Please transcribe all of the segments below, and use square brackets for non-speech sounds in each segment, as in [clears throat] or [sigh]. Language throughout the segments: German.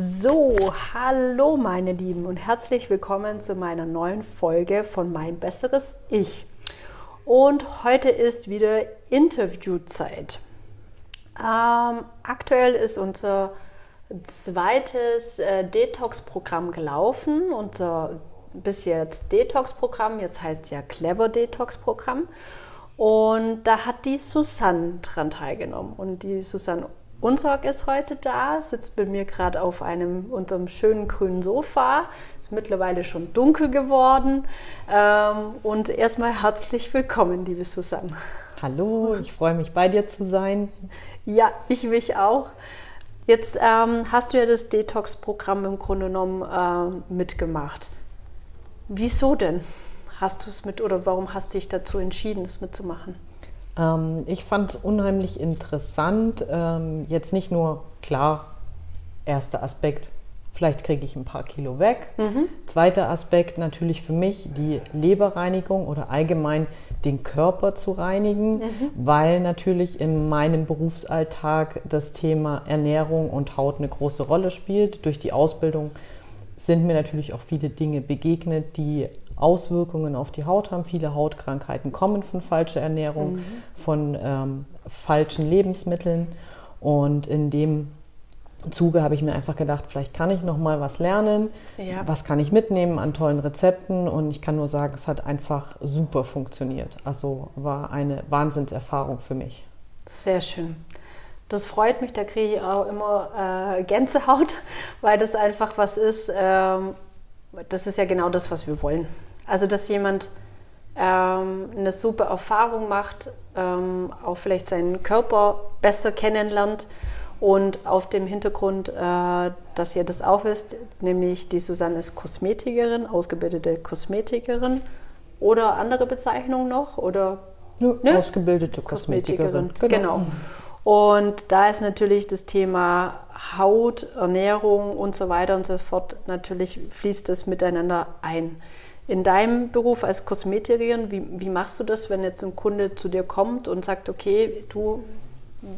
So, hallo meine Lieben und herzlich willkommen zu meiner neuen Folge von Mein besseres Ich. Und heute ist wieder Interviewzeit. Ähm, aktuell ist unser zweites äh, Detox-Programm gelaufen, unser bis jetzt Detox-Programm, jetzt heißt es ja Clever Detox-Programm. Und da hat die Susanne dran teilgenommen. Und die Susanne Unsorg ist heute da, sitzt bei mir gerade auf einem unserem schönen grünen Sofa. Ist mittlerweile schon dunkel geworden. Ähm, und erstmal herzlich willkommen, liebe Susanne. Hallo, ich freue mich bei dir zu sein. Ja, ich mich auch. Jetzt ähm, hast du ja das Detox-Programm im Grunde genommen äh, mitgemacht. Wieso denn? Hast du es mit oder warum hast du dich dazu entschieden, es mitzumachen? Ähm, ich fand es unheimlich interessant. Ähm, jetzt nicht nur, klar, erster Aspekt, vielleicht kriege ich ein paar Kilo weg. Mhm. Zweiter Aspekt natürlich für mich die Leberreinigung oder allgemein den Körper zu reinigen, mhm. weil natürlich in meinem Berufsalltag das Thema Ernährung und Haut eine große Rolle spielt. Durch die Ausbildung sind mir natürlich auch viele Dinge begegnet, die Auswirkungen auf die Haut haben. Viele Hautkrankheiten kommen von falscher Ernährung, mhm. von ähm, falschen Lebensmitteln. Und in dem Zuge habe ich mir einfach gedacht, vielleicht kann ich noch mal was lernen. Ja. Was kann ich mitnehmen an tollen Rezepten? Und ich kann nur sagen, es hat einfach super funktioniert. Also war eine Wahnsinnserfahrung für mich. Sehr schön. Das freut mich, da kriege ich auch immer äh, Gänsehaut, [laughs] weil das einfach was ist. Ähm, das ist ja genau das, was wir wollen. Also, dass jemand ähm, eine super Erfahrung macht, ähm, auch vielleicht seinen Körper besser kennenlernt und auf dem Hintergrund, äh, dass ihr das auch wisst, nämlich die Susanne ist Kosmetikerin, ausgebildete Kosmetikerin oder andere Bezeichnung noch oder ja, ne? ausgebildete Kosmetikerin. Kosmetikerin. Genau. genau. Und da ist natürlich das Thema Haut, Ernährung und so weiter und so fort, natürlich fließt das miteinander ein. In deinem Beruf als Kosmetikerin, wie, wie machst du das, wenn jetzt ein Kunde zu dir kommt und sagt, okay, du,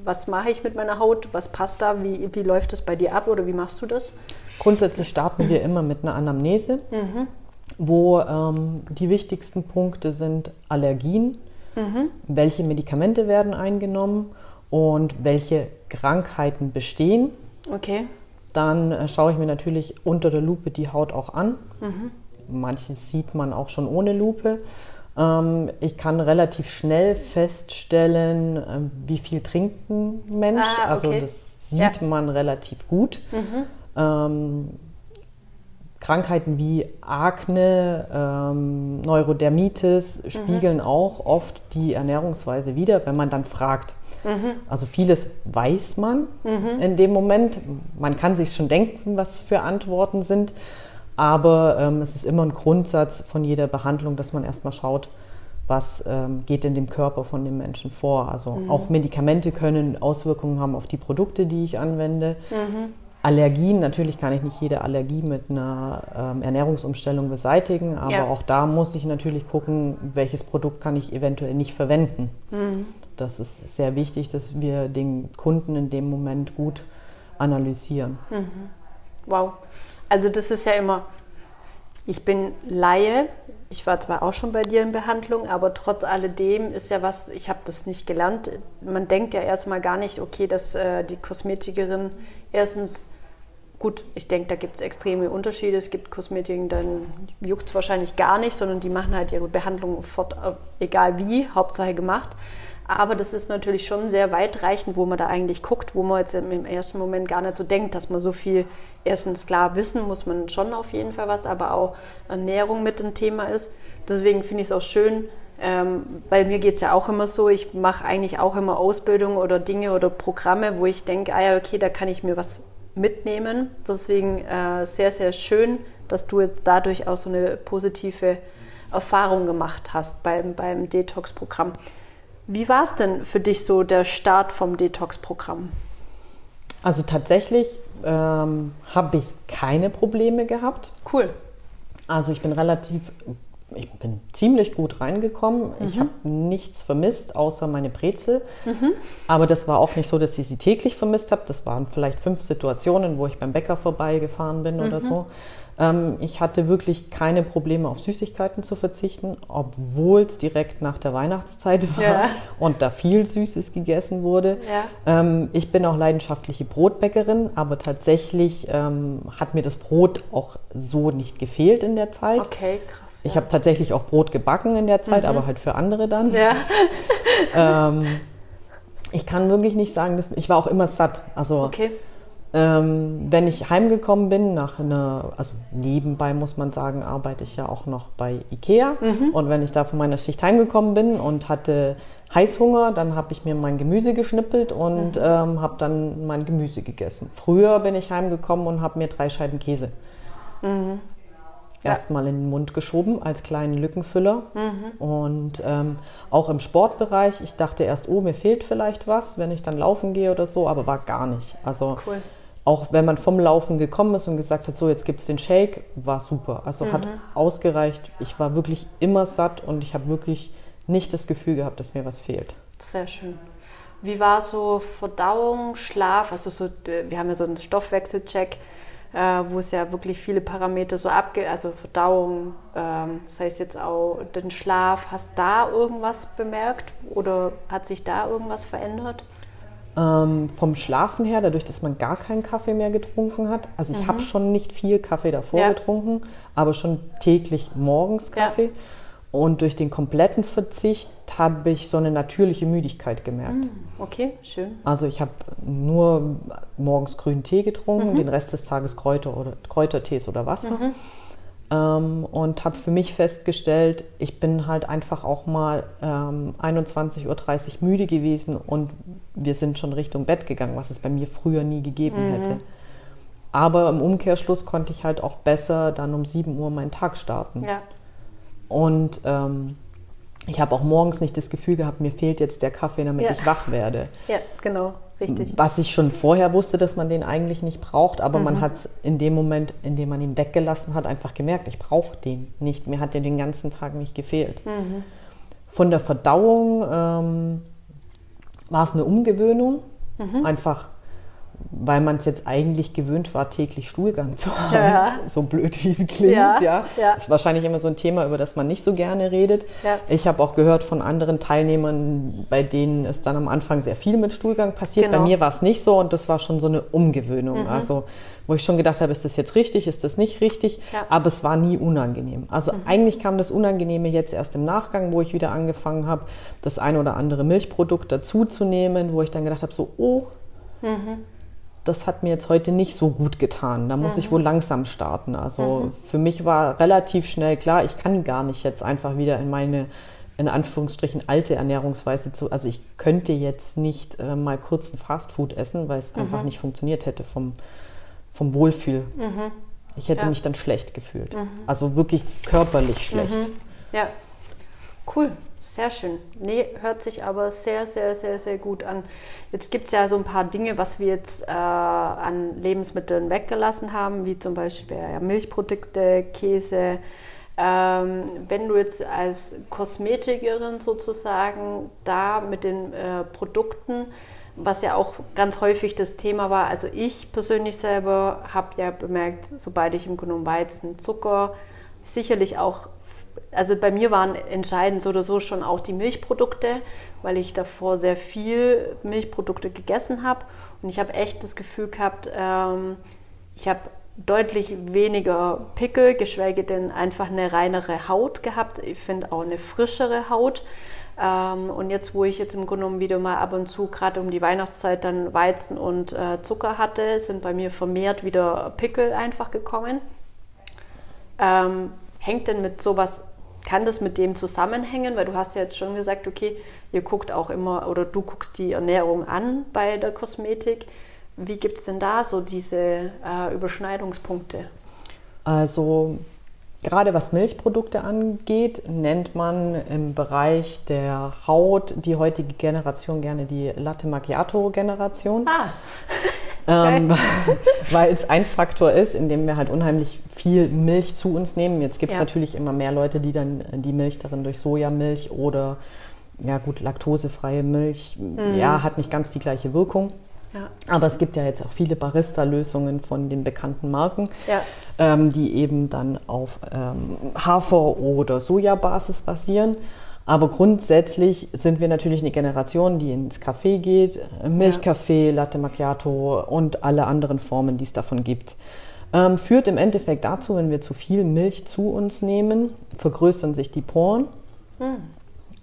was mache ich mit meiner Haut, was passt da, wie, wie läuft das bei dir ab oder wie machst du das? Grundsätzlich starten wir immer mit einer Anamnese, mhm. wo ähm, die wichtigsten Punkte sind Allergien, mhm. welche Medikamente werden eingenommen und welche Krankheiten bestehen. Okay. Dann äh, schaue ich mir natürlich unter der Lupe die Haut auch an. Mhm. Manches sieht man auch schon ohne Lupe. Ähm, ich kann relativ schnell feststellen, äh, wie viel trinkt ein Mensch. Ah, also okay. Also das sieht ja. man relativ gut. Mhm. Ähm, Krankheiten wie Akne, ähm, Neurodermitis spiegeln mhm. auch oft die Ernährungsweise wider, wenn man dann fragt. Mhm. Also vieles weiß man mhm. in dem Moment. Man kann sich schon denken, was für Antworten sind. Aber ähm, es ist immer ein Grundsatz von jeder Behandlung, dass man erstmal schaut, was ähm, geht in dem Körper von dem Menschen vor. Also mhm. auch Medikamente können Auswirkungen haben auf die Produkte, die ich anwende. Mhm. Allergien, natürlich kann ich nicht jede Allergie mit einer ähm, Ernährungsumstellung beseitigen, aber ja. auch da muss ich natürlich gucken, welches Produkt kann ich eventuell nicht verwenden. Mhm. Das ist sehr wichtig, dass wir den Kunden in dem Moment gut analysieren. Mhm. Wow. Also das ist ja immer, ich bin Laie, ich war zwar auch schon bei dir in Behandlung, aber trotz alledem ist ja was, ich habe das nicht gelernt. Man denkt ja erstmal gar nicht, okay, dass äh, die Kosmetikerin erstens, gut, ich denke, da gibt es extreme Unterschiede. Es gibt Kosmetiken, dann juckt es wahrscheinlich gar nicht, sondern die machen halt ihre Behandlung fort, äh, egal wie, Hauptsache gemacht. Aber das ist natürlich schon sehr weitreichend, wo man da eigentlich guckt, wo man jetzt im ersten Moment gar nicht so denkt, dass man so viel, erstens klar, wissen muss man schon auf jeden Fall was, aber auch Ernährung mit ein Thema ist. Deswegen finde ich es auch schön, ähm, weil mir geht es ja auch immer so, ich mache eigentlich auch immer Ausbildung oder Dinge oder Programme, wo ich denke, ah ja, okay, da kann ich mir was mitnehmen. Deswegen äh, sehr, sehr schön, dass du jetzt dadurch auch so eine positive Erfahrung gemacht hast beim, beim Detox-Programm. Wie war es denn für dich so der Start vom Detox-Programm? Also tatsächlich ähm, habe ich keine Probleme gehabt. Cool. Also ich bin relativ ich bin ziemlich gut reingekommen. Mhm. Ich habe nichts vermisst, außer meine Brezel. Mhm. Aber das war auch nicht so, dass ich sie täglich vermisst habe. Das waren vielleicht fünf Situationen, wo ich beim Bäcker vorbeigefahren bin mhm. oder so. Ähm, ich hatte wirklich keine Probleme, auf Süßigkeiten zu verzichten, obwohl es direkt nach der Weihnachtszeit war ja. und da viel Süßes gegessen wurde. Ja. Ähm, ich bin auch leidenschaftliche Brotbäckerin, aber tatsächlich ähm, hat mir das Brot auch so nicht gefehlt in der Zeit. Okay, krass. Ich habe tatsächlich auch Brot gebacken in der Zeit, mhm. aber halt für andere dann. Ja. [laughs] ähm, ich kann wirklich nicht sagen, dass ich war auch immer satt. Also okay. ähm, wenn ich heimgekommen bin nach einer, also nebenbei muss man sagen, arbeite ich ja auch noch bei Ikea. Mhm. Und wenn ich da von meiner Schicht heimgekommen bin und hatte Heißhunger, dann habe ich mir mein Gemüse geschnippelt und mhm. ähm, habe dann mein Gemüse gegessen. Früher bin ich heimgekommen und habe mir drei Scheiben Käse mhm. Erstmal in den Mund geschoben als kleinen Lückenfüller. Mhm. Und ähm, auch im Sportbereich, ich dachte erst, oh, mir fehlt vielleicht was, wenn ich dann laufen gehe oder so, aber war gar nicht. Also cool. auch wenn man vom Laufen gekommen ist und gesagt hat, so jetzt gibt es den Shake, war super. Also mhm. hat ausgereicht. Ich war wirklich immer satt und ich habe wirklich nicht das Gefühl gehabt, dass mir was fehlt. Sehr schön. Wie war so Verdauung, Schlaf? Also so, wir haben ja so einen Stoffwechselcheck äh, wo es ja wirklich viele Parameter so abgeht, also Verdauung, ähm, das heißt jetzt auch den Schlaf. Hast da irgendwas bemerkt oder hat sich da irgendwas verändert? Ähm, vom Schlafen her, dadurch, dass man gar keinen Kaffee mehr getrunken hat. Also ich mhm. habe schon nicht viel Kaffee davor ja. getrunken, aber schon täglich morgens Kaffee. Ja. Und durch den kompletten Verzicht habe ich so eine natürliche Müdigkeit gemerkt. Hm, okay, schön. Also ich habe nur morgens grünen Tee getrunken, mhm. den Rest des Tages Kräuter oder Kräutertees oder Wasser. Mhm. Ähm, und habe für mich festgestellt, ich bin halt einfach auch mal ähm, 21.30 Uhr müde gewesen und wir sind schon Richtung Bett gegangen, was es bei mir früher nie gegeben mhm. hätte. Aber im Umkehrschluss konnte ich halt auch besser dann um 7 Uhr meinen Tag starten. Ja. Und ähm, ich habe auch morgens nicht das Gefühl gehabt, mir fehlt jetzt der Kaffee, damit ja. ich wach werde. Ja, genau, richtig. Was ich schon vorher wusste, dass man den eigentlich nicht braucht, aber mhm. man hat es in dem Moment, in dem man ihn weggelassen hat, einfach gemerkt, ich brauche den nicht. Mir hat der den ganzen Tag nicht gefehlt. Mhm. Von der Verdauung ähm, war es eine Umgewöhnung. Mhm. Einfach weil man es jetzt eigentlich gewöhnt war, täglich Stuhlgang zu haben. Ja. [laughs] So blöd wie es klingt, ja. ja. ja. Ist wahrscheinlich immer so ein Thema, über das man nicht so gerne redet. Ja. Ich habe auch gehört von anderen Teilnehmern, bei denen es dann am Anfang sehr viel mit Stuhlgang passiert. Genau. Bei mir war es nicht so und das war schon so eine Umgewöhnung. Mhm. Also wo ich schon gedacht habe, ist das jetzt richtig, ist das nicht richtig, ja. aber es war nie unangenehm. Also mhm. eigentlich kam das Unangenehme jetzt erst im Nachgang, wo ich wieder angefangen habe, das ein oder andere Milchprodukt dazuzunehmen, wo ich dann gedacht habe, so, oh, mhm das hat mir jetzt heute nicht so gut getan. Da muss mhm. ich wohl langsam starten. Also mhm. für mich war relativ schnell klar, ich kann gar nicht jetzt einfach wieder in meine in Anführungsstrichen alte Ernährungsweise zu. Also ich könnte jetzt nicht äh, mal kurz ein Fastfood essen, weil es mhm. einfach nicht funktioniert hätte vom, vom Wohlfühl. Mhm. Ich hätte ja. mich dann schlecht gefühlt. Mhm. Also wirklich körperlich schlecht. Mhm. Ja, cool. Sehr schön. Nee, hört sich aber sehr, sehr, sehr, sehr gut an. Jetzt gibt es ja so ein paar Dinge, was wir jetzt äh, an Lebensmitteln weggelassen haben, wie zum Beispiel ja, Milchprodukte, Käse. Ähm, wenn du jetzt als Kosmetikerin sozusagen da mit den äh, Produkten, was ja auch ganz häufig das Thema war, also ich persönlich selber habe ja bemerkt, sobald ich im Grunde Weizen, Zucker, sicherlich auch also bei mir waren entscheidend so oder so schon auch die Milchprodukte, weil ich davor sehr viel Milchprodukte gegessen habe. Und ich habe echt das Gefühl gehabt, ähm, ich habe deutlich weniger Pickel, geschweige denn einfach eine reinere Haut gehabt. Ich finde auch eine frischere Haut. Ähm, und jetzt, wo ich jetzt im Grunde genommen wieder mal ab und zu, gerade um die Weihnachtszeit, dann Weizen und äh, Zucker hatte, sind bei mir vermehrt wieder Pickel einfach gekommen. Ähm, hängt denn mit sowas kann das mit dem zusammenhängen? Weil du hast ja jetzt schon gesagt, okay, ihr guckt auch immer oder du guckst die Ernährung an bei der Kosmetik. Wie gibt es denn da so diese äh, Überschneidungspunkte? Also gerade was Milchprodukte angeht, nennt man im Bereich der Haut die heutige Generation gerne die Latte Macchiato Generation. Ah. [laughs] ähm, [laughs] weil es ein Faktor ist, in dem wir halt unheimlich viel Milch zu uns nehmen. Jetzt gibt es ja. natürlich immer mehr Leute, die dann die Milch darin durch Sojamilch oder ja gut, laktosefreie Milch, mhm. ja, hat nicht ganz die gleiche Wirkung. Ja. Aber es gibt ja jetzt auch viele Barista-Lösungen von den bekannten Marken, ja. ähm, die eben dann auf ähm, Hafer- oder Sojabasis basieren. Aber grundsätzlich sind wir natürlich eine Generation, die ins Café geht, Milchkaffee. Latte Macchiato und alle anderen Formen, die es davon gibt. Ähm, führt im Endeffekt dazu, wenn wir zu viel Milch zu uns nehmen, vergrößern sich die Poren. Hm.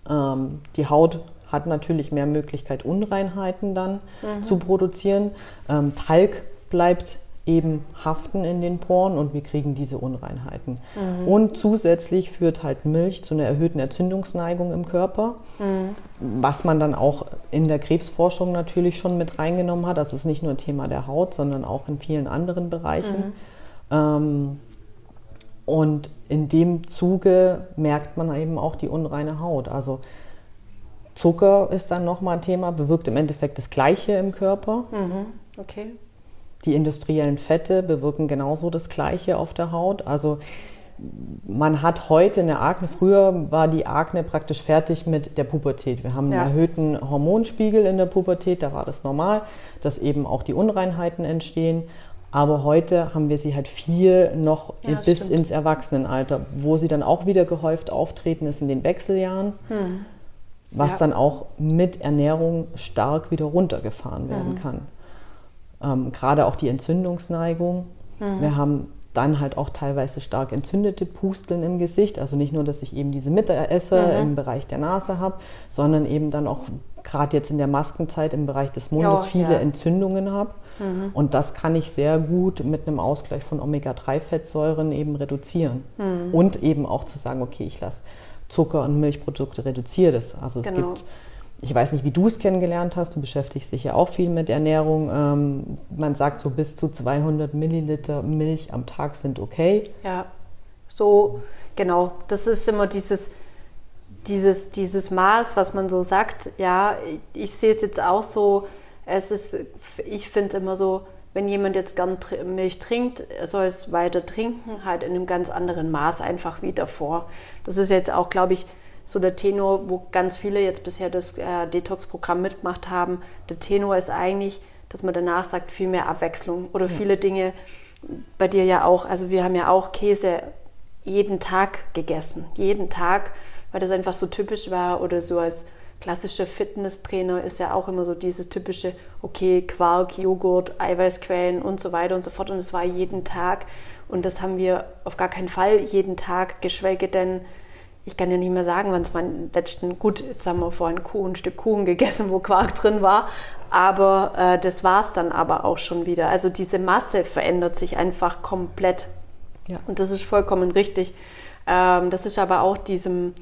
Ähm, die Haut hat natürlich mehr Möglichkeit, Unreinheiten dann mhm. zu produzieren. Ähm, Talg bleibt eben haften in den Poren und wir kriegen diese Unreinheiten. Mhm. Und zusätzlich führt halt Milch zu einer erhöhten Entzündungsneigung im Körper, mhm. was man dann auch in der Krebsforschung natürlich schon mit reingenommen hat. Das ist nicht nur ein Thema der Haut, sondern auch in vielen anderen Bereichen. Mhm. Ähm, und in dem Zuge merkt man eben auch die unreine Haut. Also Zucker ist dann nochmal ein Thema, bewirkt im Endeffekt das Gleiche im Körper. Mhm. Okay. Die industriellen Fette bewirken genauso das Gleiche auf der Haut. Also man hat heute eine Akne, früher war die Akne praktisch fertig mit der Pubertät. Wir haben ja. einen erhöhten Hormonspiegel in der Pubertät, da war das normal, dass eben auch die Unreinheiten entstehen. Aber heute haben wir sie halt viel noch ja, bis stimmt. ins Erwachsenenalter, wo sie dann auch wieder gehäuft auftreten, ist in den Wechseljahren. Hm was ja. dann auch mit Ernährung stark wieder runtergefahren werden mhm. kann. Ähm, Gerade auch die Entzündungsneigung. Mhm. Wir haben dann halt auch teilweise stark entzündete Pusteln im Gesicht. Also nicht nur, dass ich eben diese Mitte esse mhm. im Bereich der Nase habe, sondern eben dann auch gerade jetzt in der Maskenzeit im Bereich des Mundes jo, viele ja. Entzündungen habe. Mhm. Und das kann ich sehr gut mit einem Ausgleich von Omega-3-Fettsäuren eben reduzieren. Mhm. Und eben auch zu sagen, okay, ich lasse Zucker und Milchprodukte reduziert ist. Also es genau. gibt, ich weiß nicht, wie du es kennengelernt hast, du beschäftigst dich ja auch viel mit Ernährung. Ähm, man sagt so bis zu 200 Milliliter Milch am Tag sind okay. Ja, so genau. Das ist immer dieses, dieses, dieses Maß, was man so sagt. Ja, ich, ich sehe es jetzt auch so. Es ist, ich finde es immer so, wenn jemand jetzt gern Milch trinkt, soll es weiter trinken, halt in einem ganz anderen Maß einfach wie davor. Das ist jetzt auch, glaube ich, so der Tenor, wo ganz viele jetzt bisher das äh, Detox-Programm mitgemacht haben. Der Tenor ist eigentlich, dass man danach sagt, viel mehr Abwechslung oder ja. viele Dinge. Bei dir ja auch, also wir haben ja auch Käse jeden Tag gegessen, jeden Tag, weil das einfach so typisch war oder so als klassischer Fitnesstrainer ist ja auch immer so dieses typische, okay, Quark, Joghurt, Eiweißquellen und so weiter und so fort. Und es war jeden Tag. Und das haben wir auf gar keinen Fall jeden Tag, geschweige denn, ich kann ja nicht mehr sagen, wann es meinen letzten, gut, jetzt haben wir vorhin ein Stück Kuchen gegessen, wo Quark drin war, aber äh, das war es dann aber auch schon wieder. Also diese Masse verändert sich einfach komplett. Ja. Und das ist vollkommen richtig. Ähm, das ist aber auch diesem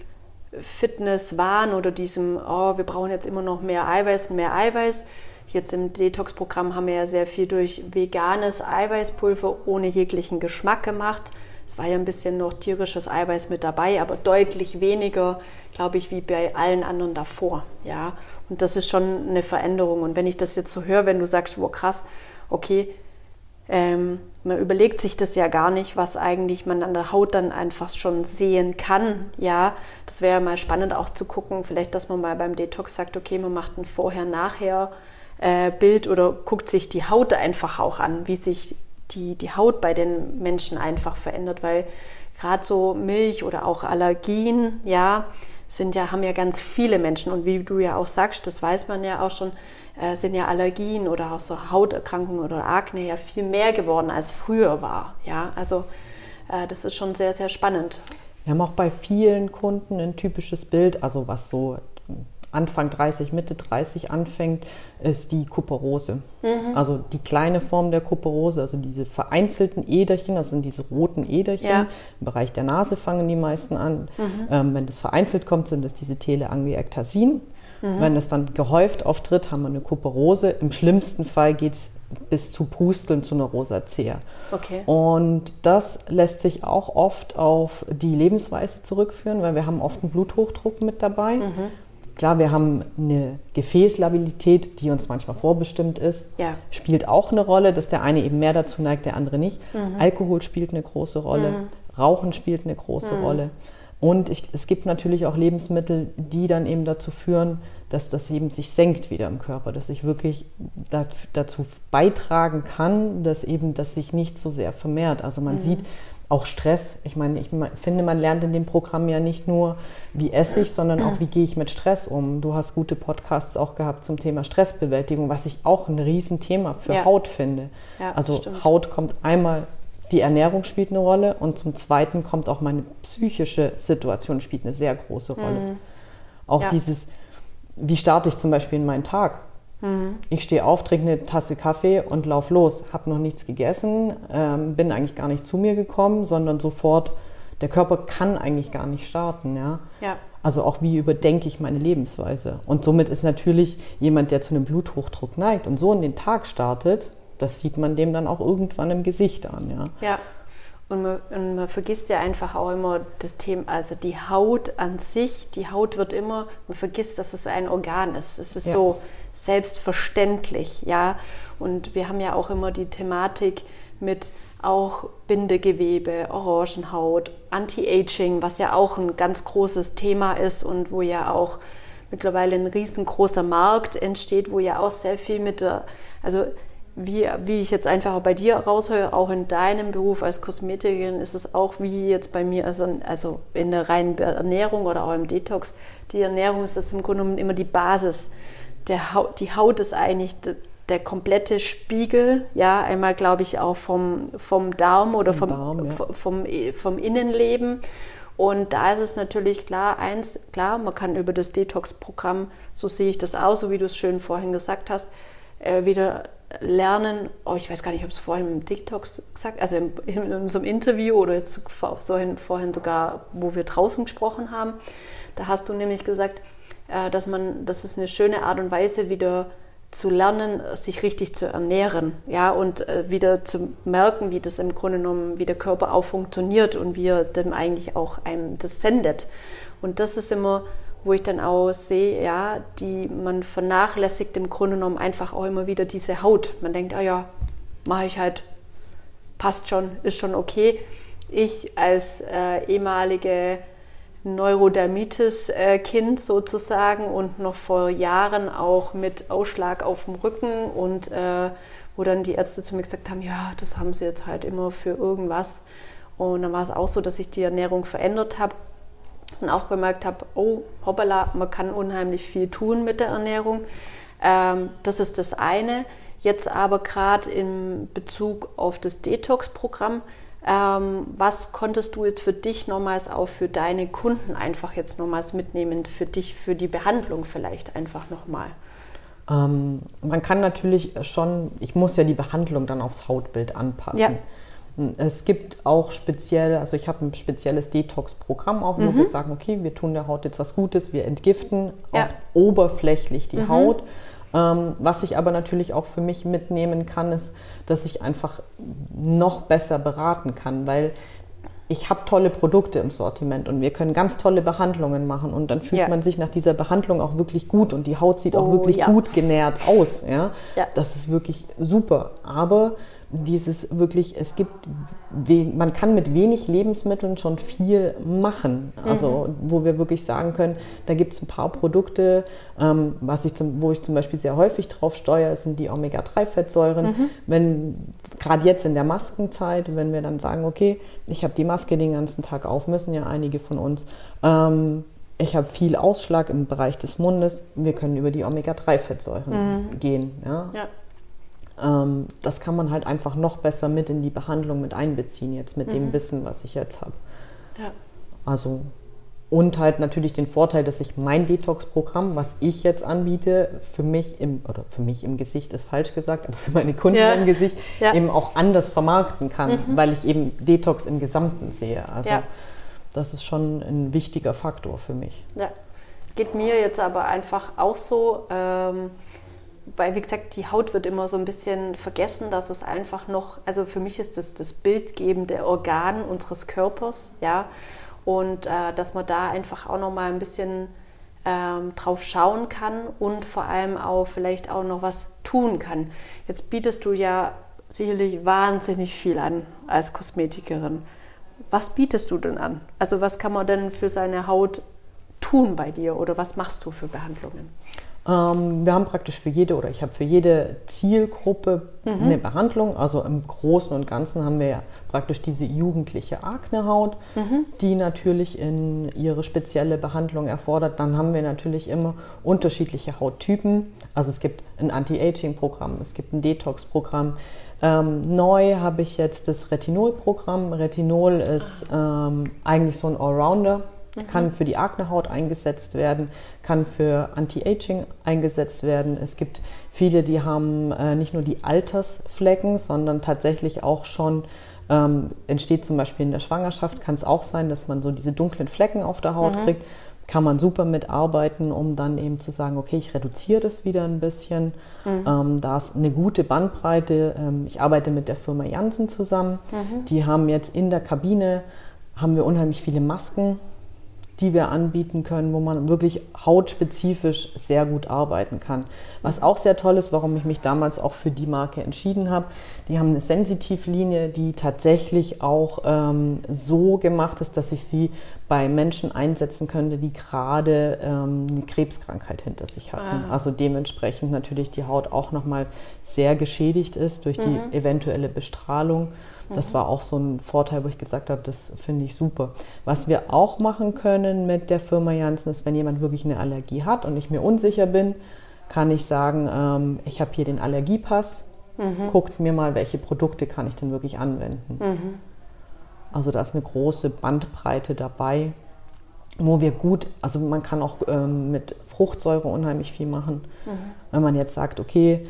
Fitnesswahn oder diesem, oh, wir brauchen jetzt immer noch mehr Eiweiß und mehr Eiweiß. Jetzt im Detox-Programm haben wir ja sehr viel durch veganes Eiweißpulver ohne jeglichen Geschmack gemacht. Es war ja ein bisschen noch tierisches Eiweiß mit dabei, aber deutlich weniger, glaube ich, wie bei allen anderen davor. Ja, und das ist schon eine Veränderung. Und wenn ich das jetzt so höre, wenn du sagst, wow, krass, okay, ähm, man überlegt sich das ja gar nicht, was eigentlich man an der Haut dann einfach schon sehen kann. Ja, das wäre mal spannend auch zu gucken, vielleicht, dass man mal beim Detox sagt, okay, man macht ein Vorher-Nachher-Bild äh, oder guckt sich die Haut einfach auch an, wie sich die, die Haut bei den Menschen einfach verändert, weil gerade so Milch oder auch Allergien, ja, sind ja, haben ja ganz viele Menschen und wie du ja auch sagst, das weiß man ja auch schon, äh, sind ja Allergien oder auch so Hauterkrankungen oder Akne ja viel mehr geworden als früher war. Ja, also äh, das ist schon sehr, sehr spannend. Wir haben auch bei vielen Kunden ein typisches Bild, also was so Anfang 30, Mitte 30 anfängt, ist die Kuperose. Mhm. Also die kleine Form der Kuperose, also diese vereinzelten Äderchen, das sind diese roten Äderchen. Ja. Im Bereich der Nase fangen die meisten an. Mhm. Ähm, wenn das vereinzelt kommt, sind das diese Teleangioektasien. Mhm. Wenn es dann gehäuft auftritt, haben wir eine Kuperose. Im schlimmsten Fall geht es bis zu Pusteln zu einer Rosacea. Okay. Und das lässt sich auch oft auf die Lebensweise zurückführen, weil wir haben oft einen Bluthochdruck mit dabei. Mhm. Klar, wir haben eine Gefäßlabilität, die uns manchmal vorbestimmt ist. Ja. Spielt auch eine Rolle, dass der eine eben mehr dazu neigt, der andere nicht. Mhm. Alkohol spielt eine große Rolle. Rauchen spielt eine große Mhm. Rolle. Und ich, es gibt natürlich auch Lebensmittel, die dann eben dazu führen, dass das eben sich senkt wieder im Körper, dass ich wirklich dazu beitragen kann, dass eben das sich nicht so sehr vermehrt. Also Mhm. man sieht auch Stress. Ich meine, ich finde, man lernt in dem Programm ja nicht nur, wie esse ich, sondern auch, wie gehe ich mit Stress um. Du hast gute Podcasts auch gehabt zum Thema Stressbewältigung, was ich auch ein Riesenthema für Ja. Haut finde. Ja, also stimmt. Haut kommt einmal, die Ernährung spielt eine Rolle und zum Zweiten kommt auch meine psychische Situation spielt eine sehr große Rolle. Auch Mhm. Ja. dieses, wie starte ich zum Beispiel in meinen Tag? Mhm. Ich stehe auf, trinke eine Tasse Kaffee und lauf los. Habe noch nichts gegessen, ähm, bin eigentlich gar nicht zu mir gekommen, sondern sofort, der Körper kann eigentlich gar nicht starten. Ja? Ja. Also auch wie überdenke ich meine Lebensweise. Und somit ist natürlich jemand, der zu einem Bluthochdruck neigt und so in den Tag startet, das sieht man dem dann auch irgendwann im Gesicht an. Ja? Ja. Und man, und man vergisst ja einfach auch immer das Thema, also die Haut an sich, die Haut wird immer, man vergisst, dass es ein Organ ist. Es ist Ja. so selbstverständlich, ja. Und wir haben ja auch immer die Thematik mit auch Bindegewebe, Orangenhaut, Anti-Aging, was ja auch ein ganz großes Thema ist und wo ja auch mittlerweile ein riesengroßer Markt entsteht, wo ja auch sehr viel mit der, also wie, wie ich jetzt einfach bei dir raushöre, auch in deinem Beruf als Kosmetikerin ist es auch wie jetzt bei mir, also, also in der reinen Ernährung oder auch im Detox, die Ernährung ist das im Grunde genommen immer die Basis. Der Haut, die Haut ist eigentlich der, der komplette Spiegel, ja, einmal glaube ich auch vom, vom Darm oder vom, Darm, ja. vom, vom, vom Innenleben. Und da ist es natürlich klar, eins, klar, man kann über das Detox-Programm, so sehe ich das aus, so wie du es schön vorhin gesagt hast, äh, wieder lernen, oh, ich weiß gar nicht, ob es vorhin im TikToks gesagt, also im, [laughs] in unserem Interview oder jetzt vorhin, vorhin sogar, wo wir draußen gesprochen haben, da hast du nämlich gesagt, äh, dass man, das ist eine schöne Art und Weise, wieder zu lernen, sich richtig zu ernähren, ja, und äh, wieder zu merken, wie das im Grunde genommen, wie der Körper auch funktioniert und wie er dem eigentlich auch einem das sendet. Und das ist immer, wo ich dann auch sehe, ja, die man vernachlässigt im Grunde genommen einfach auch immer wieder diese Haut. Man denkt, ah ja, mache ich halt, passt schon, ist schon okay. Ich als äh, ehemalige Neurodermitis-Kind sozusagen und noch vor Jahren auch mit Ausschlag auf dem Rücken und äh, wo dann die Ärzte zu mir gesagt haben, ja, das haben sie jetzt halt immer für irgendwas. Und dann war es auch so, dass ich die Ernährung verändert habe und auch gemerkt habe, oh, hoppala, man kann unheimlich viel tun mit der Ernährung. Ähm, das ist das eine. Jetzt aber gerade in Bezug auf das Detox-Programm, ähm, was konntest du jetzt für dich nochmals auch für deine Kunden einfach jetzt nochmals mitnehmen, für dich, für die Behandlung vielleicht einfach nochmal? Ähm, man kann natürlich schon, ich muss ja die Behandlung dann aufs Hautbild anpassen. Ja. Es gibt auch speziell, also ich habe ein spezielles Detox-Programm auch, wo Mhm. wir sagen, okay, wir tun der Haut jetzt was Gutes, wir entgiften Ja. auch oberflächlich die Mhm. Haut. Ähm, was ich aber natürlich auch für mich mitnehmen kann, ist, dass ich einfach noch besser beraten kann, weil ich habe tolle Produkte im Sortiment und wir können ganz tolle Behandlungen machen und dann fühlt Ja. man sich nach dieser Behandlung auch wirklich gut und die Haut sieht auch Oh, wirklich ja. gut genährt aus. Ja? Ja. Das ist wirklich super. Aber dieses wirklich, es gibt, man kann mit wenig Lebensmitteln schon viel machen. Also wo wir wirklich sagen können, da gibt es ein paar Produkte, ähm, was ich zum, wo ich zum Beispiel sehr häufig drauf steuere, sind die Omega-3-Fettsäuren. Wenn gerade jetzt in der Maskenzeit, wenn wir dann sagen, okay, ich habe die Maske den ganzen Tag auf, müssen ja einige von uns. Ähm, ich habe viel Ausschlag im Bereich des Mundes. Wir können über die Omega-3-Fettsäuren gehen. Ja? Ja. Ähm, das kann man halt einfach noch besser mit in die Behandlung mit einbeziehen, jetzt mit dem Wissen, was ich jetzt habe. Ja. Also, und halt natürlich den Vorteil, dass ich mein Detox-Programm, was ich jetzt anbiete, für mich im, oder für mich im Gesicht ist falsch gesagt, aber für meine Kunden Ja. im Gesicht [laughs] Ja. eben auch anders vermarkten kann, weil ich eben Detox im Gesamten sehe. Also, das ist schon ein wichtiger Faktor für mich. Ja, geht mir jetzt aber einfach auch so, ähm, weil wie gesagt, die Haut wird immer so ein bisschen vergessen, dass es einfach noch, also für mich ist das das bildgebende Organ unseres Körpers, ja, und äh, dass man da einfach auch noch mal ein bisschen ähm, drauf schauen kann und vor allem auch vielleicht auch noch was tun kann. Jetzt bietest du ja sicherlich wahnsinnig viel an als Kosmetikerin. Was bietest du denn an? Also was kann man denn für seine Haut tun bei dir oder was machst du für Behandlungen? Ähm, wir haben praktisch für jede oder ich habe für jede Zielgruppe mhm. eine Behandlung. Also im Großen und Ganzen haben wir ja praktisch diese jugendliche Aknehaut, mhm. die natürlich in ihre spezielle Behandlung erfordert. Dann haben wir natürlich immer unterschiedliche Hauttypen. Also es gibt ein Anti-Aging-Programm, es gibt ein Detox-Programm. Ähm, neu habe ich jetzt das Retinol-Programm. Retinol ist ähm, eigentlich so ein Allrounder Mhm. Kann für die Aknehaut eingesetzt werden, kann für Anti-Aging eingesetzt werden. Es gibt viele, die haben äh, nicht nur die Altersflecken, sondern tatsächlich auch schon ähm, entsteht zum Beispiel in der Schwangerschaft, kann es auch sein, dass man so diese dunklen Flecken auf der Haut mhm. kriegt. Kann man super mitarbeiten, um dann eben zu sagen, okay, ich reduziere das wieder ein bisschen. Mhm. Ähm, da ist eine gute Bandbreite. Ähm, ich arbeite mit der Firma Janssen zusammen. Mhm. Die haben jetzt in der Kabine haben wir unheimlich viele Masken die wir anbieten können, wo man wirklich hautspezifisch sehr gut arbeiten kann. Was auch sehr toll ist, warum ich mich damals auch für die Marke entschieden habe, die haben eine Sensitivlinie, die tatsächlich auch ähm, so gemacht ist, dass ich sie bei Menschen einsetzen könnte, die gerade ähm, eine Krebskrankheit hinter sich hatten. Ah. Also dementsprechend natürlich die Haut auch nochmal sehr geschädigt ist durch mhm. die eventuelle Bestrahlung. Das war auch so ein Vorteil, wo ich gesagt habe, das finde ich super. Was wir auch machen können mit der Firma Janssen ist, wenn jemand wirklich eine Allergie hat und ich mir unsicher bin, kann ich sagen, ähm, ich habe hier den Allergiepass, mhm. guckt mir mal, welche Produkte kann ich denn wirklich anwenden. Mhm. Also da ist eine große Bandbreite dabei, wo wir gut, also man kann auch ähm, mit Fruchtsäure unheimlich viel machen. Mhm. Wenn man jetzt sagt, okay,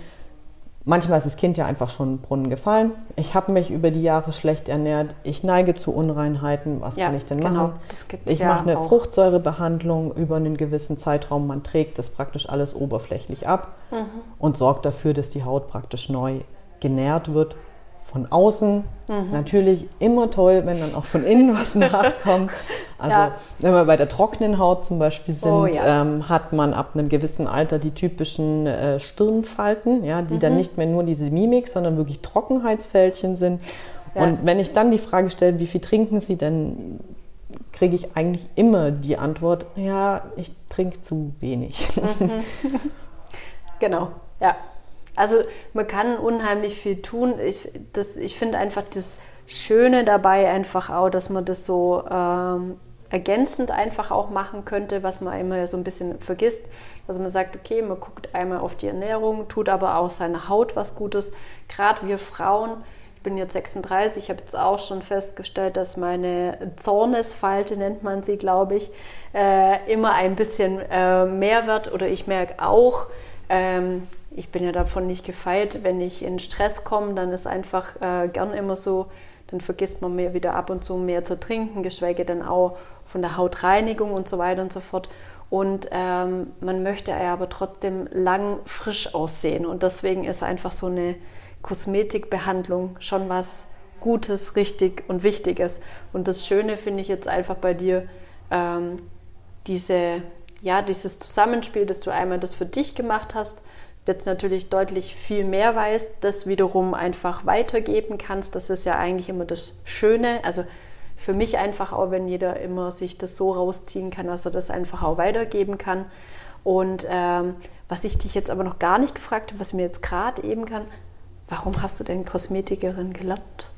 Manchmal ist das Kind ja einfach schon im Brunnen gefallen. Ich habe mich über die Jahre schlecht ernährt. Ich neige zu Unreinheiten. Was ja, kann ich denn genau, machen? ich ja mache eine auch. Fruchtsäurebehandlung über einen gewissen Zeitraum. Man trägt das praktisch alles oberflächlich ab mhm. und sorgt dafür, dass die Haut praktisch neu genährt wird von außen. Mhm. Natürlich immer toll, wenn dann auch von innen was [laughs] nachkommt. Also ja. wenn wir bei der trockenen Haut zum Beispiel sind, oh, ja. ähm, hat man ab einem gewissen Alter die typischen äh, Stirnfalten, ja, die mhm. dann nicht mehr nur diese Mimik, sondern wirklich Trockenheitsfältchen sind. Ja. Und wenn ich dann die Frage stelle, wie viel trinken Sie, dann kriege ich eigentlich immer die Antwort, ja, ich trinke zu wenig. Mhm. [laughs] genau, ja. Also man kann unheimlich viel tun. Ich, ich finde einfach das Schöne dabei einfach auch, dass man das so ähm, ergänzend einfach auch machen könnte, was man immer so ein bisschen vergisst. Dass man sagt, okay, man guckt einmal auf die Ernährung, tut aber auch seiner Haut was Gutes. Gerade wir Frauen, ich bin jetzt 36, ich habe jetzt auch schon festgestellt, dass meine Zornesfalte, nennt man sie, glaube ich, äh, immer ein bisschen äh, mehr wird. Oder ich merke auch, ähm, ich bin ja davon nicht gefeit. Wenn ich in Stress komme, dann ist einfach äh, gern immer so, dann vergisst man mir wieder ab und zu mehr zu trinken, geschweige denn auch von der Hautreinigung und so weiter und so fort. Und ähm, man möchte ja aber trotzdem lang frisch aussehen. Und deswegen ist einfach so eine Kosmetikbehandlung schon was Gutes, richtig und Wichtiges. Und das Schöne finde ich jetzt einfach bei dir, ähm, diese, ja, dieses Zusammenspiel, dass du einmal das für dich gemacht hast, jetzt natürlich deutlich viel mehr weißt, das wiederum einfach weitergeben kannst. Das ist ja eigentlich immer das Schöne. Also für mich einfach auch, wenn jeder immer sich das so rausziehen kann, dass er das einfach auch weitergeben kann. Und ähm, was ich dich jetzt aber noch gar nicht gefragt habe, was mir jetzt gerade eben kann, warum hast du denn Kosmetikerin gelernt?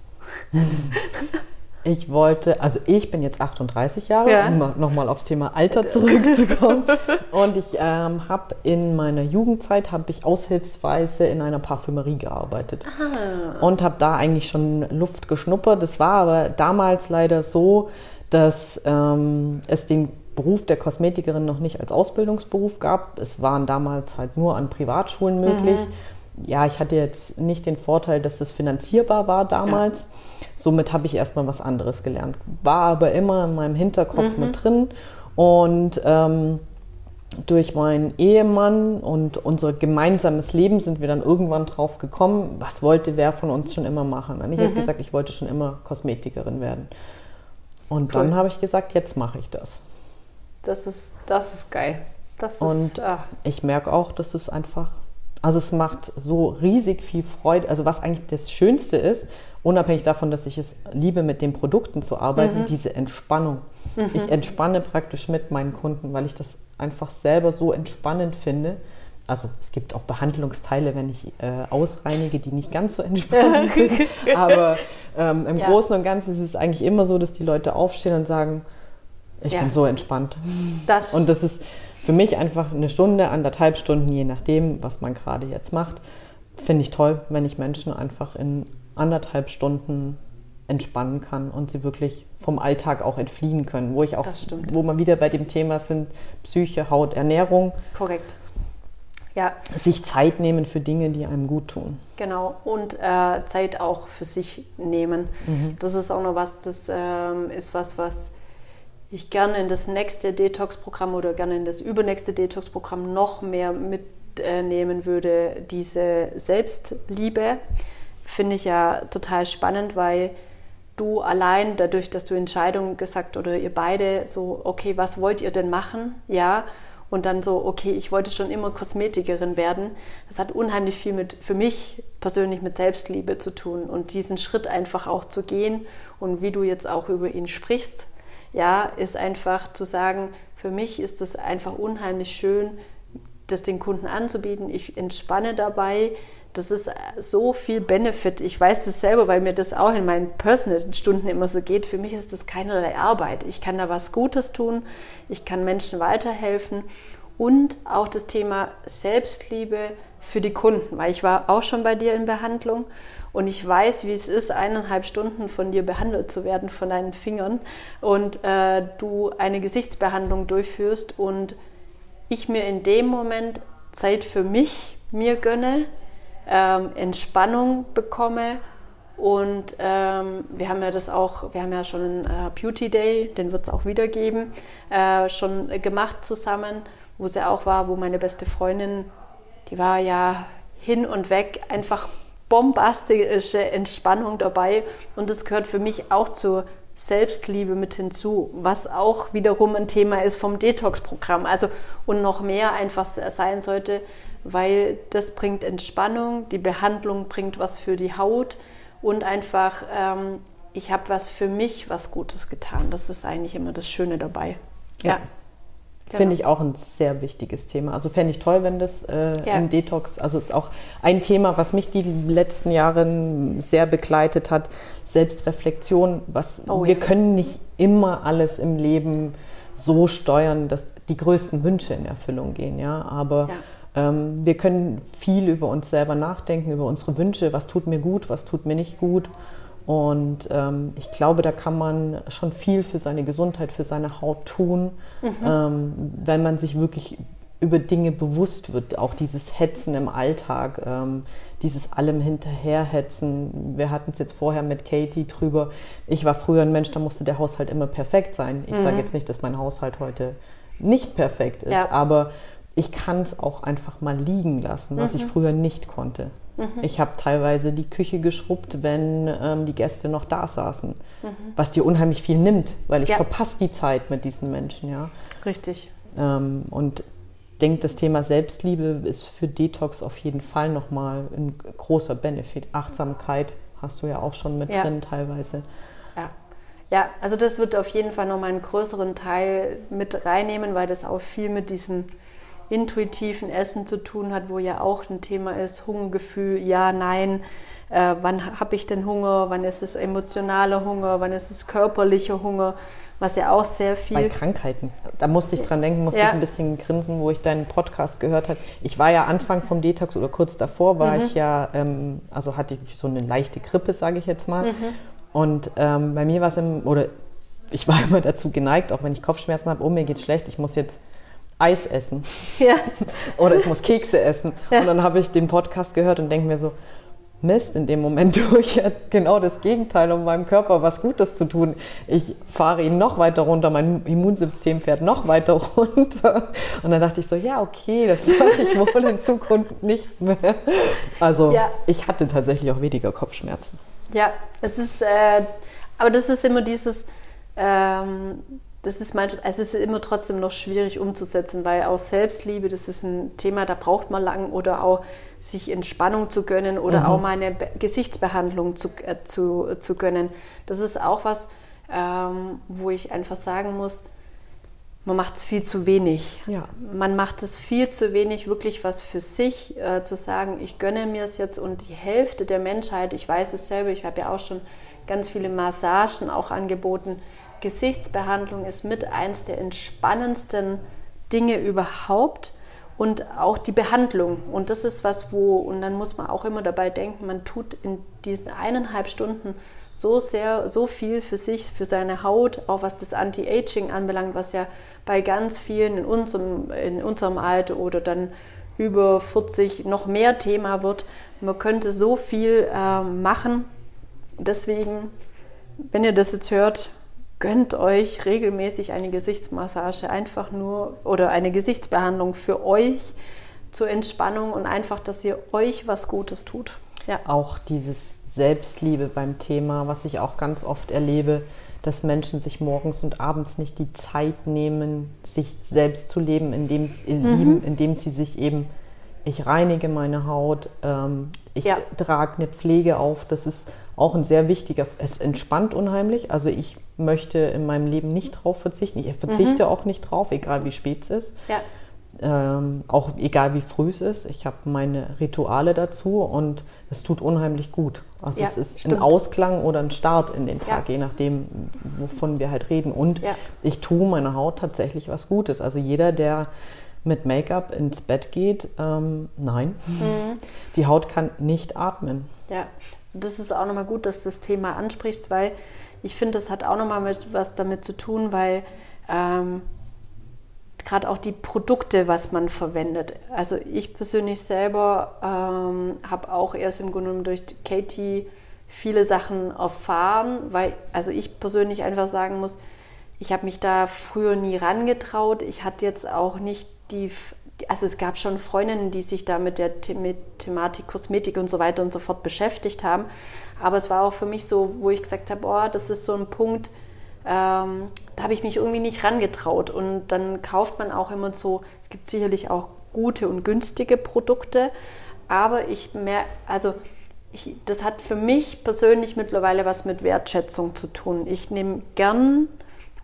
[laughs] Ich wollte, also ich bin jetzt 38 Jahre, ja. um nochmal aufs Thema Alter zurückzukommen. [laughs] und ich ähm, habe in meiner Jugendzeit habe ich aushilfsweise in einer Parfümerie gearbeitet ah. und habe da eigentlich schon Luft geschnuppert. Das war aber damals leider so, dass ähm, es den Beruf der Kosmetikerin noch nicht als Ausbildungsberuf gab. Es waren damals halt nur an Privatschulen möglich. Mhm. Ja, ich hatte jetzt nicht den Vorteil, dass es finanzierbar war damals. Ja. Somit habe ich erstmal was anderes gelernt. War aber immer in meinem Hinterkopf mhm. mit drin. Und ähm, durch meinen Ehemann und unser gemeinsames Leben sind wir dann irgendwann drauf gekommen, was wollte wer von uns schon immer machen. Und ich mhm. habe gesagt, ich wollte schon immer Kosmetikerin werden. Und cool. dann habe ich gesagt, jetzt mache ich das. Das ist, das ist geil. Das ist, und ach. ich merke auch, dass es einfach, also es macht so riesig viel Freude. Also was eigentlich das Schönste ist, unabhängig davon, dass ich es liebe, mit den Produkten zu arbeiten, mhm. diese Entspannung. Mhm. Ich entspanne praktisch mit meinen Kunden, weil ich das einfach selber so entspannend finde. Also es gibt auch Behandlungsteile, wenn ich äh, ausreinige, die nicht ganz so entspannend sind. [laughs] Aber ähm, im ja. Großen und Ganzen ist es eigentlich immer so, dass die Leute aufstehen und sagen, ich ja. bin so entspannt. Das und das ist für mich einfach eine Stunde, anderthalb Stunden, je nachdem, was man gerade jetzt macht. Finde ich toll, wenn ich Menschen einfach in anderthalb Stunden entspannen kann und sie wirklich vom Alltag auch entfliehen können, wo ich auch, wo man wieder bei dem Thema sind, Psyche, Haut, Ernährung. Korrekt. Ja. Sich Zeit nehmen für Dinge, die einem gut tun. Genau, und äh, Zeit auch für sich nehmen. Mhm. Das ist auch noch was, das ähm, ist was, was ich gerne in das nächste Detox-Programm oder gerne in das übernächste Detox-Programm noch mehr mitnehmen würde, diese Selbstliebe finde ich ja total spannend, weil du allein dadurch, dass du Entscheidungen gesagt oder ihr beide so, okay, was wollt ihr denn machen? Ja. Und dann so, okay, ich wollte schon immer Kosmetikerin werden. Das hat unheimlich viel mit, für mich persönlich mit Selbstliebe zu tun und diesen Schritt einfach auch zu gehen und wie du jetzt auch über ihn sprichst, ja, ist einfach zu sagen, für mich ist es einfach unheimlich schön, das den Kunden anzubieten. Ich entspanne dabei das ist so viel Benefit. Ich weiß das selber, weil mir das auch in meinen Personal-Stunden immer so geht. Für mich ist das keinerlei Arbeit. Ich kann da was Gutes tun, ich kann Menschen weiterhelfen und auch das Thema Selbstliebe für die Kunden, weil ich war auch schon bei dir in Behandlung und ich weiß, wie es ist, eineinhalb Stunden von dir behandelt zu werden, von deinen Fingern und äh, du eine Gesichtsbehandlung durchführst und ich mir in dem Moment Zeit für mich mir gönne, ähm, Entspannung bekomme. Und ähm, wir haben ja das auch, wir haben ja schon einen äh, Beauty Day, den wird es auch wieder geben, äh, schon gemacht zusammen, wo sie auch war, wo meine beste Freundin, die war ja hin und weg, einfach bombastische Entspannung dabei. Und das gehört für mich auch zur Selbstliebe mit hinzu, was auch wiederum ein Thema ist vom Detox-Programm. Also und noch mehr einfach sein sollte, weil das bringt Entspannung, die Behandlung bringt was für die Haut und einfach, ähm, ich habe was für mich, was Gutes getan. Das ist eigentlich immer das Schöne dabei. Ja. ja. Genau. Finde ich auch ein sehr wichtiges Thema. Also fände ich toll, wenn das äh, ja. im Detox, also ist auch ein Thema, was mich die letzten Jahre sehr begleitet hat, Selbstreflexion. Was oh, wir ja. können nicht immer alles im Leben so steuern, dass die größten Wünsche in Erfüllung gehen, ja. Aber ja wir können viel über uns selber nachdenken, über unsere Wünsche, was tut mir gut, was tut mir nicht gut. Und ähm, ich glaube, da kann man schon viel für seine Gesundheit, für seine Haut tun, mhm. ähm, wenn man sich wirklich über Dinge bewusst wird. Auch dieses Hetzen im Alltag, ähm, dieses allem hinterherhetzen. Wir hatten es jetzt vorher mit Katie drüber. Ich war früher ein Mensch, da musste der Haushalt immer perfekt sein. Ich mhm. sage jetzt nicht, dass mein Haushalt heute nicht perfekt ist, ja. aber ich kann es auch einfach mal liegen lassen, was mhm. ich früher nicht konnte. Mhm. Ich habe teilweise die Küche geschrubbt, wenn ähm, die Gäste noch da saßen, mhm. was dir unheimlich viel nimmt, weil ich ja. verpasse die Zeit mit diesen Menschen, ja. Richtig. Ähm, und denke, das Thema Selbstliebe ist für Detox auf jeden Fall nochmal ein großer Benefit. Achtsamkeit hast du ja auch schon mit ja. drin teilweise. Ja. Ja, also das wird auf jeden Fall nochmal einen größeren Teil mit reinnehmen, weil das auch viel mit diesem intuitiven Essen zu tun hat, wo ja auch ein Thema ist, Hungergefühl, ja, nein, äh, wann habe ich denn Hunger, wann ist es emotionaler Hunger, wann ist es körperlicher Hunger, was ja auch sehr viel... Bei Krankheiten, da musste ich dran denken, musste ja. ich ein bisschen grinsen, wo ich deinen Podcast gehört habe. Ich war ja Anfang vom Detox oder kurz davor, war mhm. ich ja, ähm, also hatte ich so eine leichte Grippe, sage ich jetzt mal. Mhm. Und ähm, bei mir war es im, oder ich war [laughs] immer dazu geneigt, auch wenn ich Kopfschmerzen habe, oh, mir geht's schlecht, ich muss jetzt Eis essen. [laughs] Ja. [laughs] Oder ich muss Kekse essen. Ja. Und dann habe ich den Podcast gehört und denke mir so, Mist, in dem Moment [laughs] tue ich ja genau das Gegenteil, um meinem Körper was Gutes zu tun. Ich fahre ihn noch weiter runter, mein Immunsystem fährt noch weiter runter. Und dann dachte ich so, ja, okay, das mache ich wohl in Zukunft nicht mehr. Also ja. ich hatte tatsächlich auch weniger Kopfschmerzen. Ja, es ist, äh, aber das ist immer dieses, ähm, das ist manchmal, es ist immer trotzdem noch schwierig umzusetzen, weil auch Selbstliebe, das ist ein Thema, da braucht man lang oder auch sich Entspannung zu gönnen oder mhm. auch mal eine Gesichtsbehandlung zu, äh, zu, zu gönnen. Das ist auch was, ähm, wo ich einfach sagen muss, man macht es viel zu wenig. Ja. Man macht es viel zu wenig, wirklich was für sich äh, zu sagen, ich gönne mir es jetzt und die Hälfte der Menschheit, ich weiß es selber, ich habe ja auch schon ganz viele Massagen auch angeboten. Gesichtsbehandlung ist mit eins der entspannendsten Dinge überhaupt und auch die Behandlung. Und das ist was, wo, und dann muss man auch immer dabei denken, man tut in diesen eineinhalb Stunden so sehr, so viel für sich, für seine Haut, auch was das Anti-Aging anbelangt, was ja bei ganz vielen in unserem, in unserem Alter oder dann über 40 noch mehr Thema wird. Man könnte so viel äh, machen. Deswegen, wenn ihr das jetzt hört, gönnt euch regelmäßig eine Gesichtsmassage, einfach nur oder eine Gesichtsbehandlung für euch zur Entspannung und einfach, dass ihr euch was Gutes tut. Ja. Auch dieses Selbstliebe beim Thema, was ich auch ganz oft erlebe, dass Menschen sich morgens und abends nicht die Zeit nehmen, sich selbst zu leben, indem, mhm. indem sie sich eben, ich reinige meine Haut, ähm, ich ja. trage eine Pflege auf. Das ist auch ein sehr wichtiger, es entspannt unheimlich. Also ich möchte in meinem Leben nicht drauf verzichten. Ich verzichte mhm. auch nicht drauf, egal wie spät es ist. Ja. Ähm, auch egal wie früh es ist. Ich habe meine Rituale dazu und es tut unheimlich gut. Also ja, es ist stimmt. ein Ausklang oder ein Start in den Tag, ja. je nachdem, wovon wir halt reden. Und ja. ich tue meiner Haut tatsächlich was Gutes. Also jeder, der mit Make-up ins Bett geht, ähm, nein, mhm. die Haut kann nicht atmen. Ja, das ist auch nochmal gut, dass du das Thema ansprichst, weil ich finde, das hat auch nochmal was damit zu tun, weil ähm, gerade auch die Produkte, was man verwendet. Also ich persönlich selber ähm, habe auch erst im Grunde genommen durch Katie viele Sachen erfahren, weil also ich persönlich einfach sagen muss, ich habe mich da früher nie rangetraut. Ich hatte jetzt auch nicht die, also es gab schon Freundinnen, die sich da mit der mit Thematik Kosmetik und so weiter und so fort beschäftigt haben. Aber es war auch für mich so, wo ich gesagt habe, oh, das ist so ein Punkt, ähm, da habe ich mich irgendwie nicht rangetraut. Und dann kauft man auch immer so, es gibt sicherlich auch gute und günstige Produkte, aber ich merke, also ich, das hat für mich persönlich mittlerweile was mit Wertschätzung zu tun. Ich nehme gern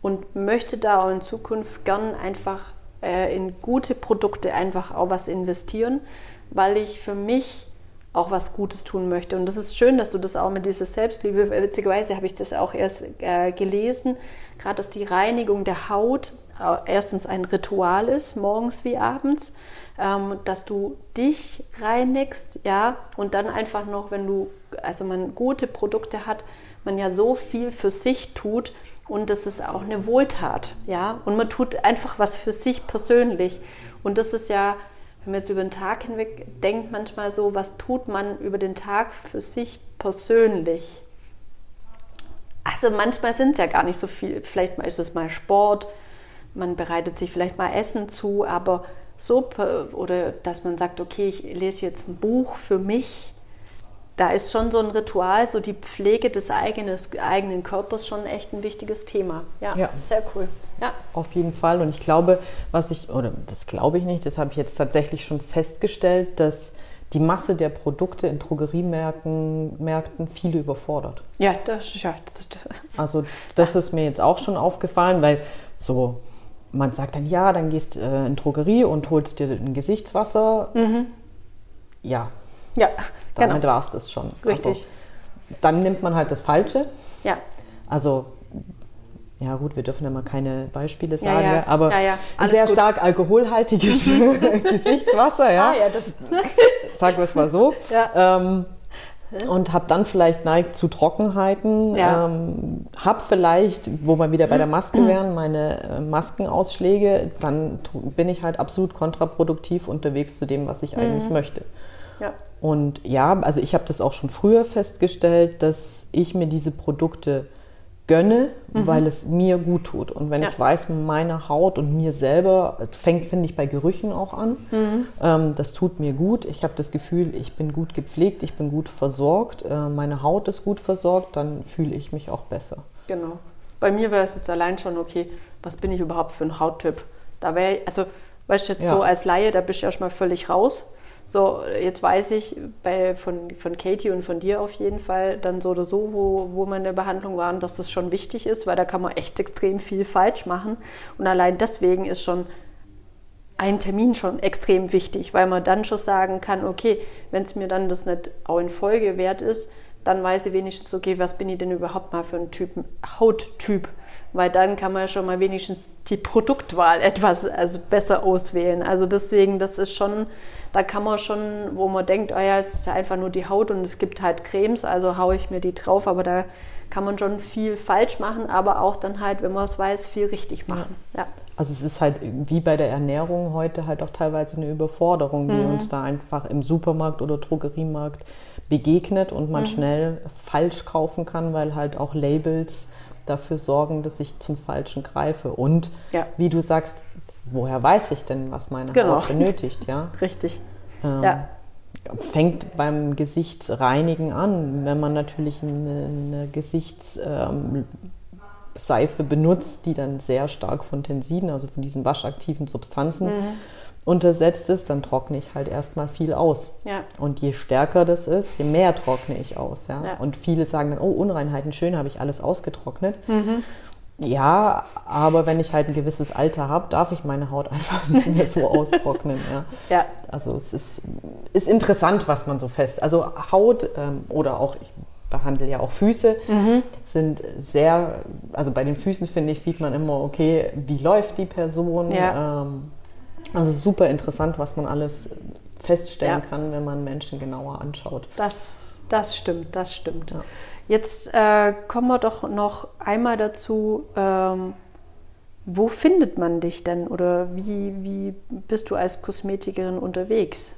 und möchte da auch in Zukunft gern einfach äh, in gute Produkte einfach auch was investieren, weil ich für mich auch was Gutes tun möchte. Und das ist schön, dass du das auch mit dieser Selbstliebe, witzigerweise habe ich das auch erst äh, gelesen, gerade dass die Reinigung der Haut äh, erstens ein Ritual ist, morgens wie abends, ähm, dass du dich reinigst, ja, und dann einfach noch, wenn du, also man gute Produkte hat, man ja so viel für sich tut und das ist auch eine Wohltat, ja, und man tut einfach was für sich persönlich. Und das ist ja wenn man jetzt über den Tag hinweg denkt, manchmal so, was tut man über den Tag für sich persönlich? Also manchmal sind es ja gar nicht so viel. Vielleicht ist es mal Sport, man bereitet sich vielleicht mal Essen zu, aber so, oder dass man sagt, okay, ich lese jetzt ein Buch für mich, da ist schon so ein Ritual, so die Pflege des eigenen, eigenen Körpers schon echt ein wichtiges Thema. Ja, ja, sehr cool. Ja. Auf jeden Fall. Und ich glaube, was ich, oder das glaube ich nicht, das habe ich jetzt tatsächlich schon festgestellt, dass die Masse der Produkte in Drogeriemärkten Märkten viele überfordert. Ja, das, ja, das, Also das ist mir jetzt auch schon aufgefallen, weil so man sagt dann, ja, dann gehst äh, in Drogerie und holst dir ein Gesichtswasser. Mhm. Ja. Ja, damit genau. war es das schon. Richtig. Also, dann nimmt man halt das Falsche. Ja. Also ja gut, wir dürfen ja mal keine Beispiele sagen, ja, ja. aber ja, ein sehr gut. stark alkoholhaltiges [laughs] Gesichtswasser, ja. Ah, ja das [laughs] Sagen wir es mal so. Ähm, und habe dann vielleicht neigt zu Trockenheiten, ja. ähm, habe vielleicht, wo wir wieder bei der Maske [clears throat] wären, meine äh, Maskenausschläge, dann bin ich halt absolut kontraproduktiv unterwegs zu dem, was ich eigentlich mhm. möchte. Ja. Und ja, also ich habe das auch schon früher festgestellt, dass ich mir diese Produkte gönne, mhm. weil es mir gut tut. Und wenn ja. ich weiß, meine Haut und mir selber, fängt, finde ich, bei Gerüchen auch an, mhm. ähm, das tut mir gut. Ich habe das Gefühl, ich bin gut gepflegt, ich bin gut versorgt, äh, meine Haut ist gut versorgt, dann fühle ich mich auch besser. Genau. bei mir wäre es jetzt allein schon, okay, was bin ich überhaupt für ein Hauttyp? Da wäre, also, weißt du, jetzt ja. so als Laie, da bist du erstmal völlig raus. So, jetzt weiß ich bei, von, von Katie und von dir auf jeden Fall dann so oder so, wo, wo wir in der Behandlung waren, dass das schon wichtig ist, weil da kann man echt extrem viel falsch machen. Und allein deswegen ist schon ein Termin schon extrem wichtig, weil man dann schon sagen kann, okay, wenn es mir dann das nicht auch in Folge wert ist, dann weiß ich wenigstens, okay, was bin ich denn überhaupt mal für ein Typ, Hauttyp? Weil dann kann man schon mal wenigstens die Produktwahl etwas also besser auswählen. Also deswegen, das ist schon, da kann man schon, wo man denkt, oh ja, es ist ja einfach nur die Haut und es gibt halt Cremes, also haue ich mir die drauf, aber da kann man schon viel falsch machen, aber auch dann halt, wenn man es weiß, viel richtig machen. Ja. ja. Also es ist halt wie bei der Ernährung heute halt auch teilweise eine Überforderung, die mhm. uns da einfach im Supermarkt oder Drogeriemarkt begegnet und man mhm. schnell falsch kaufen kann, weil halt auch Labels dafür sorgen, dass ich zum Falschen greife. Und ja. wie du sagst, woher weiß ich denn, was meine genau. Haut benötigt? Ja? [laughs] Richtig. Ähm, ja. Fängt beim Gesichtsreinigen an, wenn man natürlich eine, eine Gesichtsseife ähm, benutzt, die dann sehr stark von Tensiden, also von diesen waschaktiven Substanzen, mhm untersetzt ist, dann trockne ich halt erstmal viel aus. Ja. Und je stärker das ist, je mehr trockne ich aus. Ja? ja. Und viele sagen dann, oh, Unreinheiten, schön, habe ich alles ausgetrocknet. Mhm. Ja, aber wenn ich halt ein gewisses Alter habe, darf ich meine Haut [laughs] einfach nicht mehr so austrocknen. Ja. [laughs] ja. Also es ist, ist interessant, was man so fest. Also Haut ähm, oder auch, ich behandle ja auch Füße, mhm. sind sehr, also bei den Füßen finde ich, sieht man immer, okay, wie läuft die Person. Ja. Ähm, also super interessant, was man alles feststellen ja. kann, wenn man Menschen genauer anschaut. Das, das stimmt, das stimmt. Ja. Jetzt äh, kommen wir doch noch einmal dazu, ähm, wo findet man dich denn oder wie, wie bist du als Kosmetikerin unterwegs?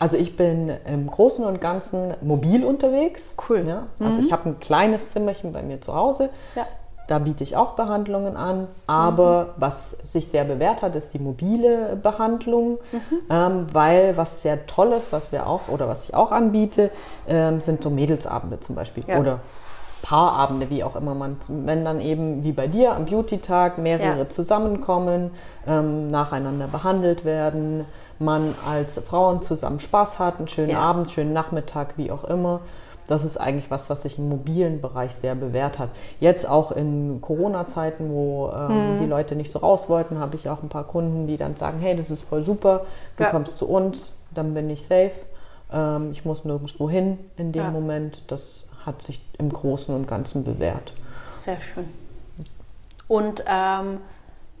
Also ich bin im Großen und Ganzen mobil unterwegs. Cool. Ja? Also mhm. ich habe ein kleines Zimmerchen bei mir zu Hause. Ja. Da biete ich auch Behandlungen an. Aber mhm. was sich sehr bewährt hat, ist die mobile Behandlung, mhm. ähm, weil was sehr toll ist, was wir auch oder was ich auch anbiete, ähm, sind so Mädelsabende zum Beispiel ja. oder Paarabende, wie auch immer man, wenn dann eben wie bei dir am Beauty-Tag mehrere ja. zusammenkommen, ähm, nacheinander behandelt werden, man als Frauen zusammen Spaß hat, einen schönen ja. Abend, schönen Nachmittag, wie auch immer das ist eigentlich was, was sich im mobilen Bereich sehr bewährt hat. Jetzt auch in Corona-Zeiten, wo ähm, mhm. die Leute nicht so raus wollten, habe ich auch ein paar Kunden, die dann sagen, hey, das ist voll super, du ja. kommst zu uns, dann bin ich safe. Ähm, ich muss nirgendwo hin in dem ja. Moment. Das hat sich im Großen und Ganzen bewährt. Sehr schön. Und ähm,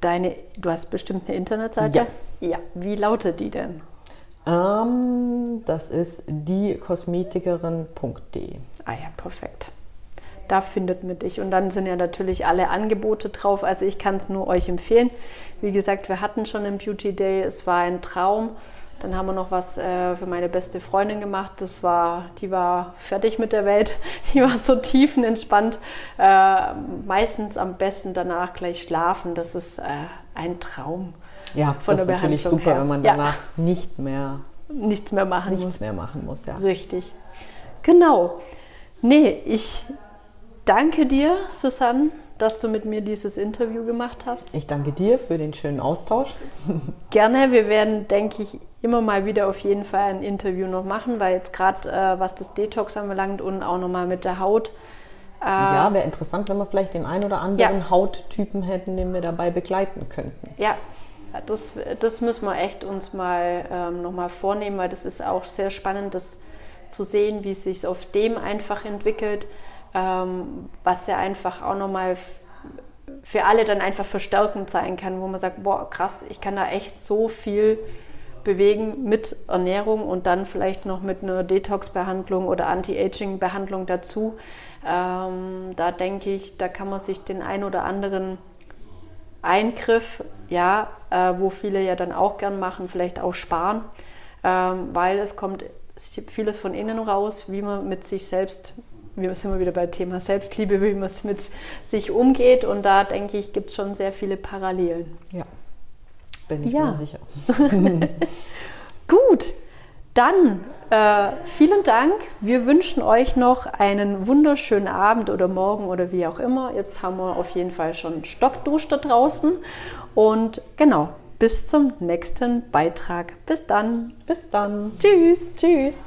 deine, du hast bestimmt eine Internetseite? Ja. Ja. Wie lautet die denn? Ähm, das ist diekosmetikerin.de. Ah ja, perfekt. Da findet man dich. Und dann sind ja natürlich alle Angebote drauf. Also ich kann es nur euch empfehlen. Wie gesagt, wir hatten schon einen Beauty Day. Es war ein Traum. Dann haben wir noch was äh, für meine beste Freundin gemacht. Das war, die war fertig mit der Welt. [laughs] Die war so tiefenentspannt. Äh, meistens am besten danach gleich schlafen. Das ist äh, ein Traum. Ja, von das der ist natürlich super, her. wenn man danach ja. nicht mehr nichts mehr machen nichts muss. mehr machen muss, ja. Richtig. Genau. Nee, ich danke dir, Susanne, dass du mit mir dieses Interview gemacht hast. Ich danke dir für den schönen Austausch. [laughs] Gerne. Wir werden, denke ich, immer mal wieder auf jeden Fall ein Interview noch machen, weil jetzt gerade äh, was das Detox anbelangt und auch nochmal mit der Haut. Äh, ja, wäre interessant, wenn wir vielleicht den einen oder anderen ja. Hauttypen hätten, den wir dabei begleiten könnten. Ja, das, das müssen wir echt uns mal ähm, nochmal vornehmen, weil das ist auch sehr spannend, das zu sehen, wie es sich auf dem einfach entwickelt, ähm, was ja einfach auch nochmal für alle dann einfach verstärkend sein kann, wo man sagt, boah, krass, ich kann da echt so viel bewegen mit Ernährung und dann vielleicht noch mit einer Detox-Behandlung oder Anti-Aging-Behandlung dazu. Ähm, da denke ich, da kann man sich den ein oder anderen Eingriff, ja, äh, wo viele ja dann auch gern machen, vielleicht auch sparen, ähm, weil es kommt vieles von innen raus, wie man mit sich selbst, wir sind wir wieder bei Thema Selbstliebe, wie man mit sich umgeht und da denke ich, gibt es schon sehr viele Parallelen. Ja, bin ich ja. mir sicher. [laughs] [laughs] Gut, dann äh, vielen Dank. Wir wünschen euch noch einen wunderschönen Abend oder morgen oder wie auch immer. Jetzt haben wir auf jeden Fall schon Stockdusch da draußen. Und genau, bis zum nächsten Beitrag. Bis dann. Bis dann. Tschüss. Tschüss.